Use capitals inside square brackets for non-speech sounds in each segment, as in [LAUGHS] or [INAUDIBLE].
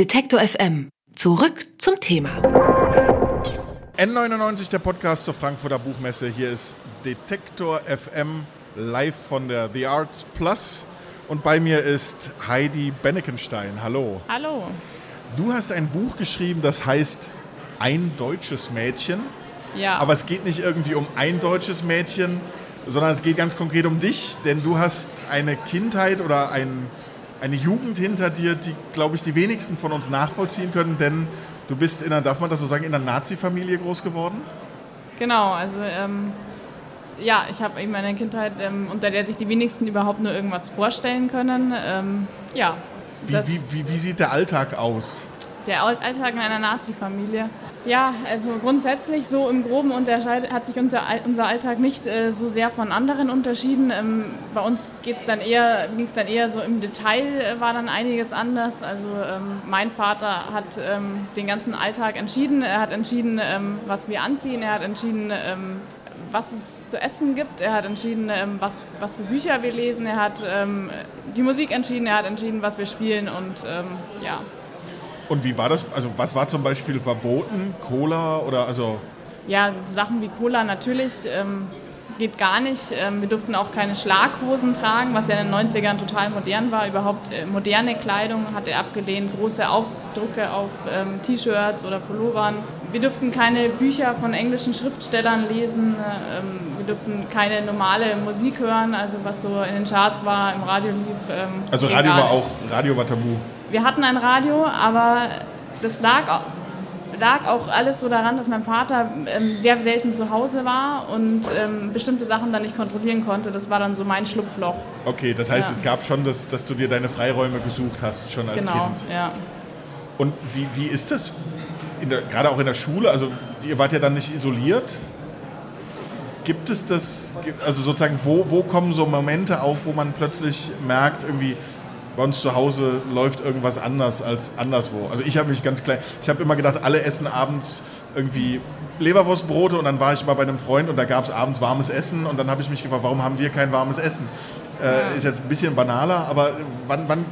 Detektor FM. Zurück zum Thema. N99, der Podcast zur Frankfurter Buchmesse. Hier ist Detektor FM live von der The Arts Plus. Und bei mir ist Heidi Bennekenstein. Hallo. Hallo. Du hast ein Buch geschrieben, das heißt Ein deutsches Mädchen. Ja. Aber es geht nicht irgendwie um ein deutsches Mädchen, sondern es geht ganz konkret um dich, denn du hast eine Kindheit oder ein eine Jugend hinter dir, die, glaube ich, die wenigsten von uns nachvollziehen können, denn du bist in einer, darf man das so sagen, in einer Nazi-Familie groß geworden? Genau, also ähm, ja, ich habe eben eine Kindheit, ähm, unter der sich die wenigsten überhaupt nur irgendwas vorstellen können. Ähm, ja. Wie, wie, wie, wie sieht der Alltag aus? Der Alltag in einer Nazi-Familie. Ja, also grundsätzlich so im Groben hat sich unser, unser Alltag nicht äh, so sehr von anderen unterschieden. Ähm, bei uns ging es dann eher so im Detail, äh, war dann einiges anders. Also ähm, mein Vater hat ähm, den ganzen Alltag entschieden. Er hat entschieden, ähm, was wir anziehen. Er hat entschieden, ähm, was es zu essen gibt. Er hat entschieden, ähm, was, was für Bücher wir lesen. Er hat die Musik entschieden. Er hat entschieden, was wir spielen und ja. Und wie war das? Also was war zum Beispiel verboten? Cola oder also? Ja, Sachen wie Cola natürlich ähm, geht gar nicht. Ähm, wir durften auch keine Schlaghosen tragen, was ja in den 90ern total modern war. Überhaupt äh, moderne Kleidung hat er abgelehnt, große Aufdrucke auf ähm, T-Shirts oder Pullovern. Wir durften keine Bücher von englischen Schriftstellern lesen. Ähm, wir durften keine normale Musik hören, also was so in den Charts war, im Radio lief. Ähm, also Radio war auch, Radio war tabu wir hatten ein Radio, aber das lag, lag auch alles so daran, dass mein Vater ähm, sehr selten zu Hause war und ähm, bestimmte Sachen dann nicht kontrollieren konnte. Das war dann so mein Schlupfloch. Okay, das heißt, ja. es gab schon, das, dass du dir deine Freiräume gesucht hast, schon als genau, Kind. Genau, ja. Und wie, wie ist das, der, gerade auch in der Schule? Also, ihr wart ja dann nicht isoliert. Gibt es das, also sozusagen, wo, wo kommen so Momente auf, wo man plötzlich merkt, irgendwie, bei uns zu Hause läuft irgendwas anders als anderswo. Also ich habe mich ganz klein, ich habe immer gedacht, alle essen abends irgendwie Leberwurstbrote und dann war ich mal bei einem Freund und da gab es abends warmes Essen und dann habe ich mich gefragt, warum haben wir kein warmes Essen? Äh. Ist jetzt ein bisschen banaler, aber wann, wann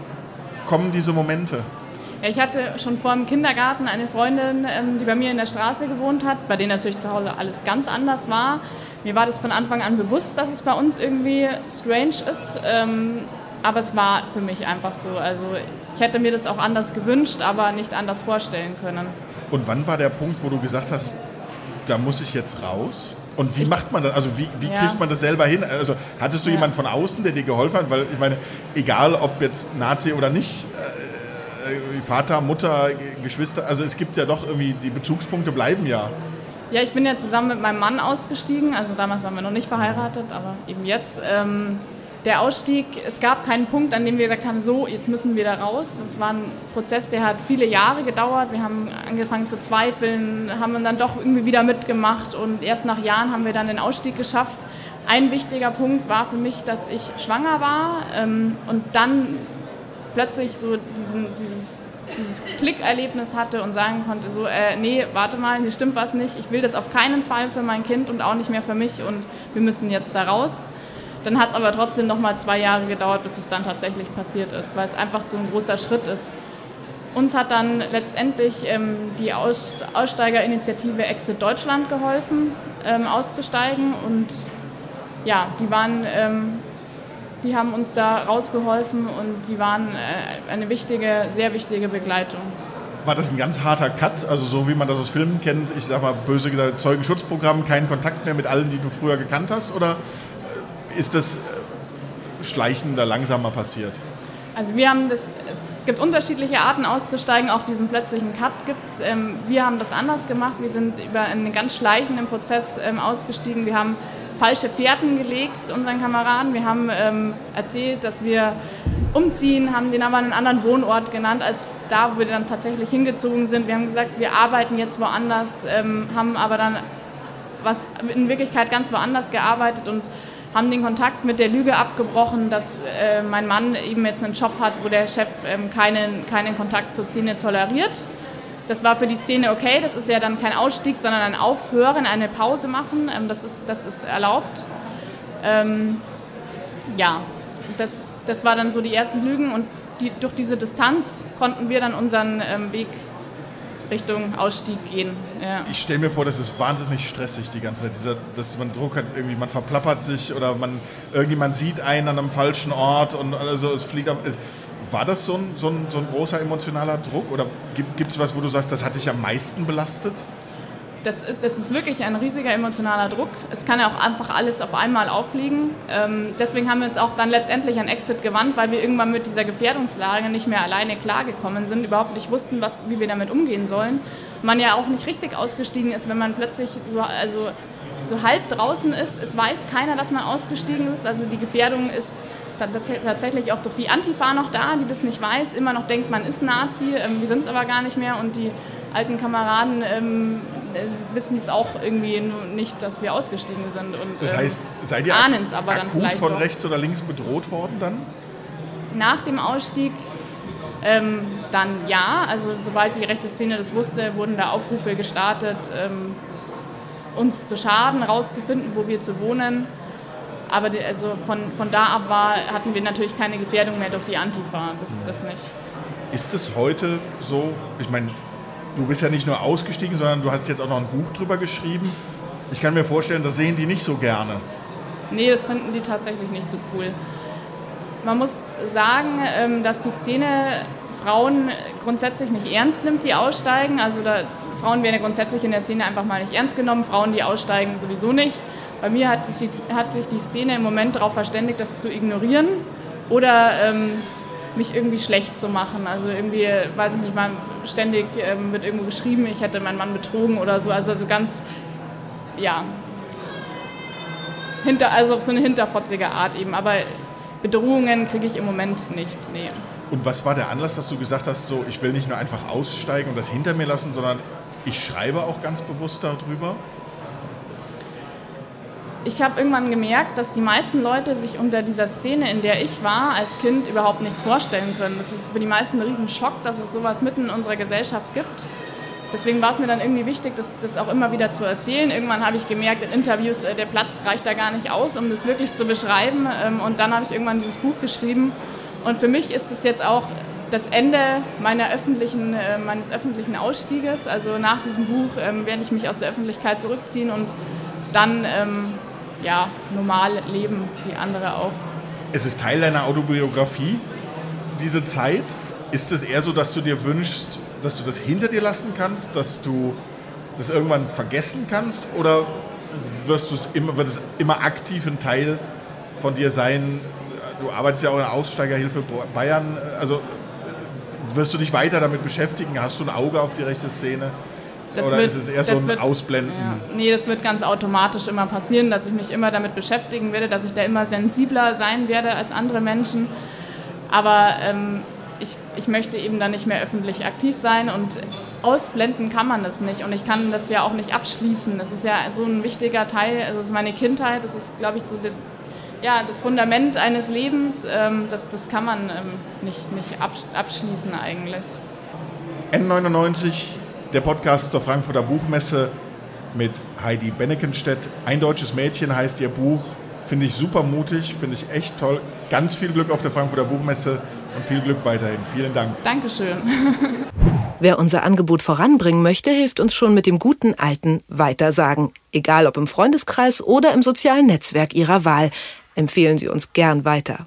kommen diese Momente? Ja, ich hatte schon vor dem Kindergarten eine Freundin, ähm, die bei mir in der Straße gewohnt hat, bei denen natürlich zu Hause alles ganz anders war. Mir war das von Anfang an bewusst, dass es bei uns irgendwie strange ist. Aber es war für mich einfach so. Also ich hätte mir das auch anders gewünscht, aber nicht anders vorstellen können. Und wann war der Punkt, wo du gesagt hast, da muss ich jetzt raus? Und wie ich, macht man das? Also wie, wie ja. kriegt man das selber hin? Also hattest du ja. jemanden von außen, der dir geholfen hat? Weil ich meine, egal ob jetzt Nazi oder nicht, äh, Vater, Mutter, Geschwister, also es gibt ja doch irgendwie, die Bezugspunkte bleiben ja. Ja, ich bin ja zusammen mit meinem Mann ausgestiegen. Also damals waren wir noch nicht verheiratet, aber eben jetzt. Ähm, der Ausstieg, es gab keinen Punkt, an dem wir gesagt haben, so, jetzt müssen wir da raus. Das war ein Prozess, der hat viele Jahre gedauert. Wir haben angefangen zu zweifeln, haben dann doch irgendwie wieder mitgemacht und erst nach Jahren haben wir dann den Ausstieg geschafft. Ein wichtiger Punkt war für mich, dass ich schwanger war ähm, und dann plötzlich so diesen, dieses, dieses Klickerlebnis hatte und sagen konnte, so, äh, nee, warte mal, hier stimmt was nicht, ich will das auf keinen Fall für mein Kind und auch nicht mehr für mich und wir müssen jetzt da raus. Dann hat es aber trotzdem noch mal zwei Jahre gedauert, bis es dann tatsächlich passiert ist, weil es einfach so ein großer Schritt ist. Uns hat dann letztendlich ähm, die Aus Aussteigerinitiative Exit Deutschland geholfen, ähm, auszusteigen und ja, die waren, ähm, die haben uns da rausgeholfen und die waren äh, eine wichtige, sehr wichtige Begleitung. War das ein ganz harter Cut, also so wie man das aus Filmen kennt, ich sag mal böse gesagt, Zeugenschutzprogramm, keinen Kontakt mehr mit allen, die du früher gekannt hast, oder ist das äh, schleichender, langsamer passiert? Also wir haben das, es gibt unterschiedliche Arten auszusteigen, auch diesen plötzlichen Cut gibt es. Ähm, wir haben das anders gemacht, wir sind über einen ganz schleichenden Prozess ähm, ausgestiegen. Wir haben falsche Fährten gelegt unseren Kameraden. Wir haben ähm, erzählt, dass wir umziehen, haben den aber einen anderen Wohnort genannt als da, wo wir dann tatsächlich hingezogen sind. Wir haben gesagt, wir arbeiten jetzt woanders, haben aber dann was in Wirklichkeit ganz woanders gearbeitet und haben den Kontakt mit der Lüge abgebrochen, dass äh, mein Mann eben jetzt einen Job hat, wo der Chef ähm, keinen, keinen Kontakt zur Szene toleriert. Das war für die Szene okay, das ist ja dann kein Ausstieg, sondern ein Aufhören, eine Pause machen, ähm, das, ist, das ist erlaubt. Ähm, ja, das, das war dann so die ersten Lügen und die, durch diese Distanz konnten wir dann unseren ähm, Weg Richtung Ausstieg gehen. Ja. Ich stelle mir vor, das ist wahnsinnig stressig die ganze Zeit, dieser, dass man Druck hat, irgendwie man verplappert sich oder man irgendjemand sieht einen an einem falschen Ort und also es fliegt auf. Es, war das so ein, so, ein, so ein großer emotionaler Druck oder gibt es was, wo du sagst, das hat dich am meisten belastet? Das ist, das ist wirklich ein riesiger emotionaler Druck. Es kann ja auch einfach alles auf einmal aufliegen. Ähm, deswegen haben wir uns auch dann letztendlich an Exit gewandt, weil wir irgendwann mit dieser Gefährdungslage nicht mehr alleine klargekommen sind, überhaupt nicht wussten, was, wie wir damit umgehen sollen. Man ja auch nicht richtig ausgestiegen ist, wenn man plötzlich so, also, so halb draußen ist. Es weiß keiner, dass man ausgestiegen ist. Also die Gefährdung ist tatsächlich auch durch die Antifa noch da, die das nicht weiß, immer noch denkt, man ist Nazi. Ähm, wir sind es aber gar nicht mehr und die alten Kameraden ähm, äh, wissen es auch irgendwie nicht, dass wir ausgestiegen sind. Und, das heißt, seid ihr ahnen es aber akut dann von auch. rechts oder links bedroht worden dann? Nach dem Ausstieg ähm, dann ja, also sobald die rechte Szene das wusste, wurden da Aufrufe gestartet, ähm, uns zu schaden, rauszufinden, wo wir zu wohnen. Aber die, also von, von da ab war, hatten wir natürlich keine Gefährdung mehr durch die Antifa, das, das nicht. Ist es heute so, ich meine, du bist ja nicht nur ausgestiegen, sondern du hast jetzt auch noch ein Buch drüber geschrieben. Ich kann mir vorstellen, das sehen die nicht so gerne. Nee, das finden die tatsächlich nicht so cool. Man muss sagen, ähm, dass die Szene Frauen grundsätzlich nicht ernst nimmt, die aussteigen. Also da, Frauen werden ja grundsätzlich in der Szene einfach mal nicht ernst genommen, Frauen, die aussteigen, sowieso nicht. Bei mir hat sich die, hat sich die Szene im Moment darauf verständigt, das zu ignorieren oder ähm, mich irgendwie schlecht zu machen. Also irgendwie, weiß ich nicht, mal ständig ähm, wird irgendwo geschrieben, ich hätte meinen Mann betrogen oder so. Also, also ganz, ja, hinter, also auf so eine hinterfotzige Art eben. Aber Bedrohungen kriege ich im Moment nicht, nee. Und was war der Anlass, dass du gesagt hast, so, ich will nicht nur einfach aussteigen und das hinter mir lassen, sondern ich schreibe auch ganz bewusst darüber? Ich habe irgendwann gemerkt, dass die meisten Leute sich unter dieser Szene, in der ich war, als Kind überhaupt nichts vorstellen können. Das ist für die meisten ein Riesenschock, dass es sowas mitten in unserer Gesellschaft gibt. Deswegen war es mir dann irgendwie wichtig, das, das auch immer wieder zu erzählen. Irgendwann habe ich gemerkt in Interviews, äh, der Platz reicht da gar nicht aus, um das wirklich zu beschreiben. Ähm, und dann habe ich irgendwann dieses Buch geschrieben. Und für mich ist es jetzt auch das Ende öffentlichen, äh, meines öffentlichen Ausstieges. Also nach diesem Buch ähm, werde ich mich aus der Öffentlichkeit zurückziehen und dann ähm, ja, normal leben, wie andere auch. Es ist Teil deiner Autobiografie, diese Zeit. Ist es eher so, dass du dir wünschst, dass du das hinter dir lassen kannst, dass du das irgendwann vergessen kannst? Oder wirst du es immer, wird es immer aktiv ein Teil von dir sein? Du arbeitest ja auch in der Aussteigerhilfe Bayern. Also wirst du dich weiter damit beschäftigen? Hast du ein Auge auf die rechte Szene? Das Oder wird, ist es eher so ein wird, Ausblenden? Ja, nee, das wird ganz automatisch immer passieren, dass ich mich immer damit beschäftigen werde, dass ich da immer sensibler sein werde als andere Menschen. Aber ähm, ich, ich möchte eben dann nicht mehr öffentlich aktiv sein und ausblenden kann man das nicht. Und ich kann das ja auch nicht abschließen. Das ist ja so ein wichtiger Teil, also es ist meine Kindheit, das ist, glaube ich, so die, ja, das Fundament eines Lebens. Ähm, das, das kann man ähm, nicht, nicht abschließen eigentlich. N99 der Podcast zur Frankfurter Buchmesse mit Heidi Bennekenstedt. Ein deutsches Mädchen heißt ihr Buch. Finde ich super mutig, finde ich echt toll. Ganz viel Glück auf der Frankfurter Buchmesse und viel Glück weiterhin. Vielen Dank. Dankeschön. [LAUGHS] Wer unser Angebot voranbringen möchte, hilft uns schon mit dem guten alten Weitersagen. Egal ob im Freundeskreis oder im sozialen Netzwerk Ihrer Wahl. Empfehlen Sie uns gern weiter.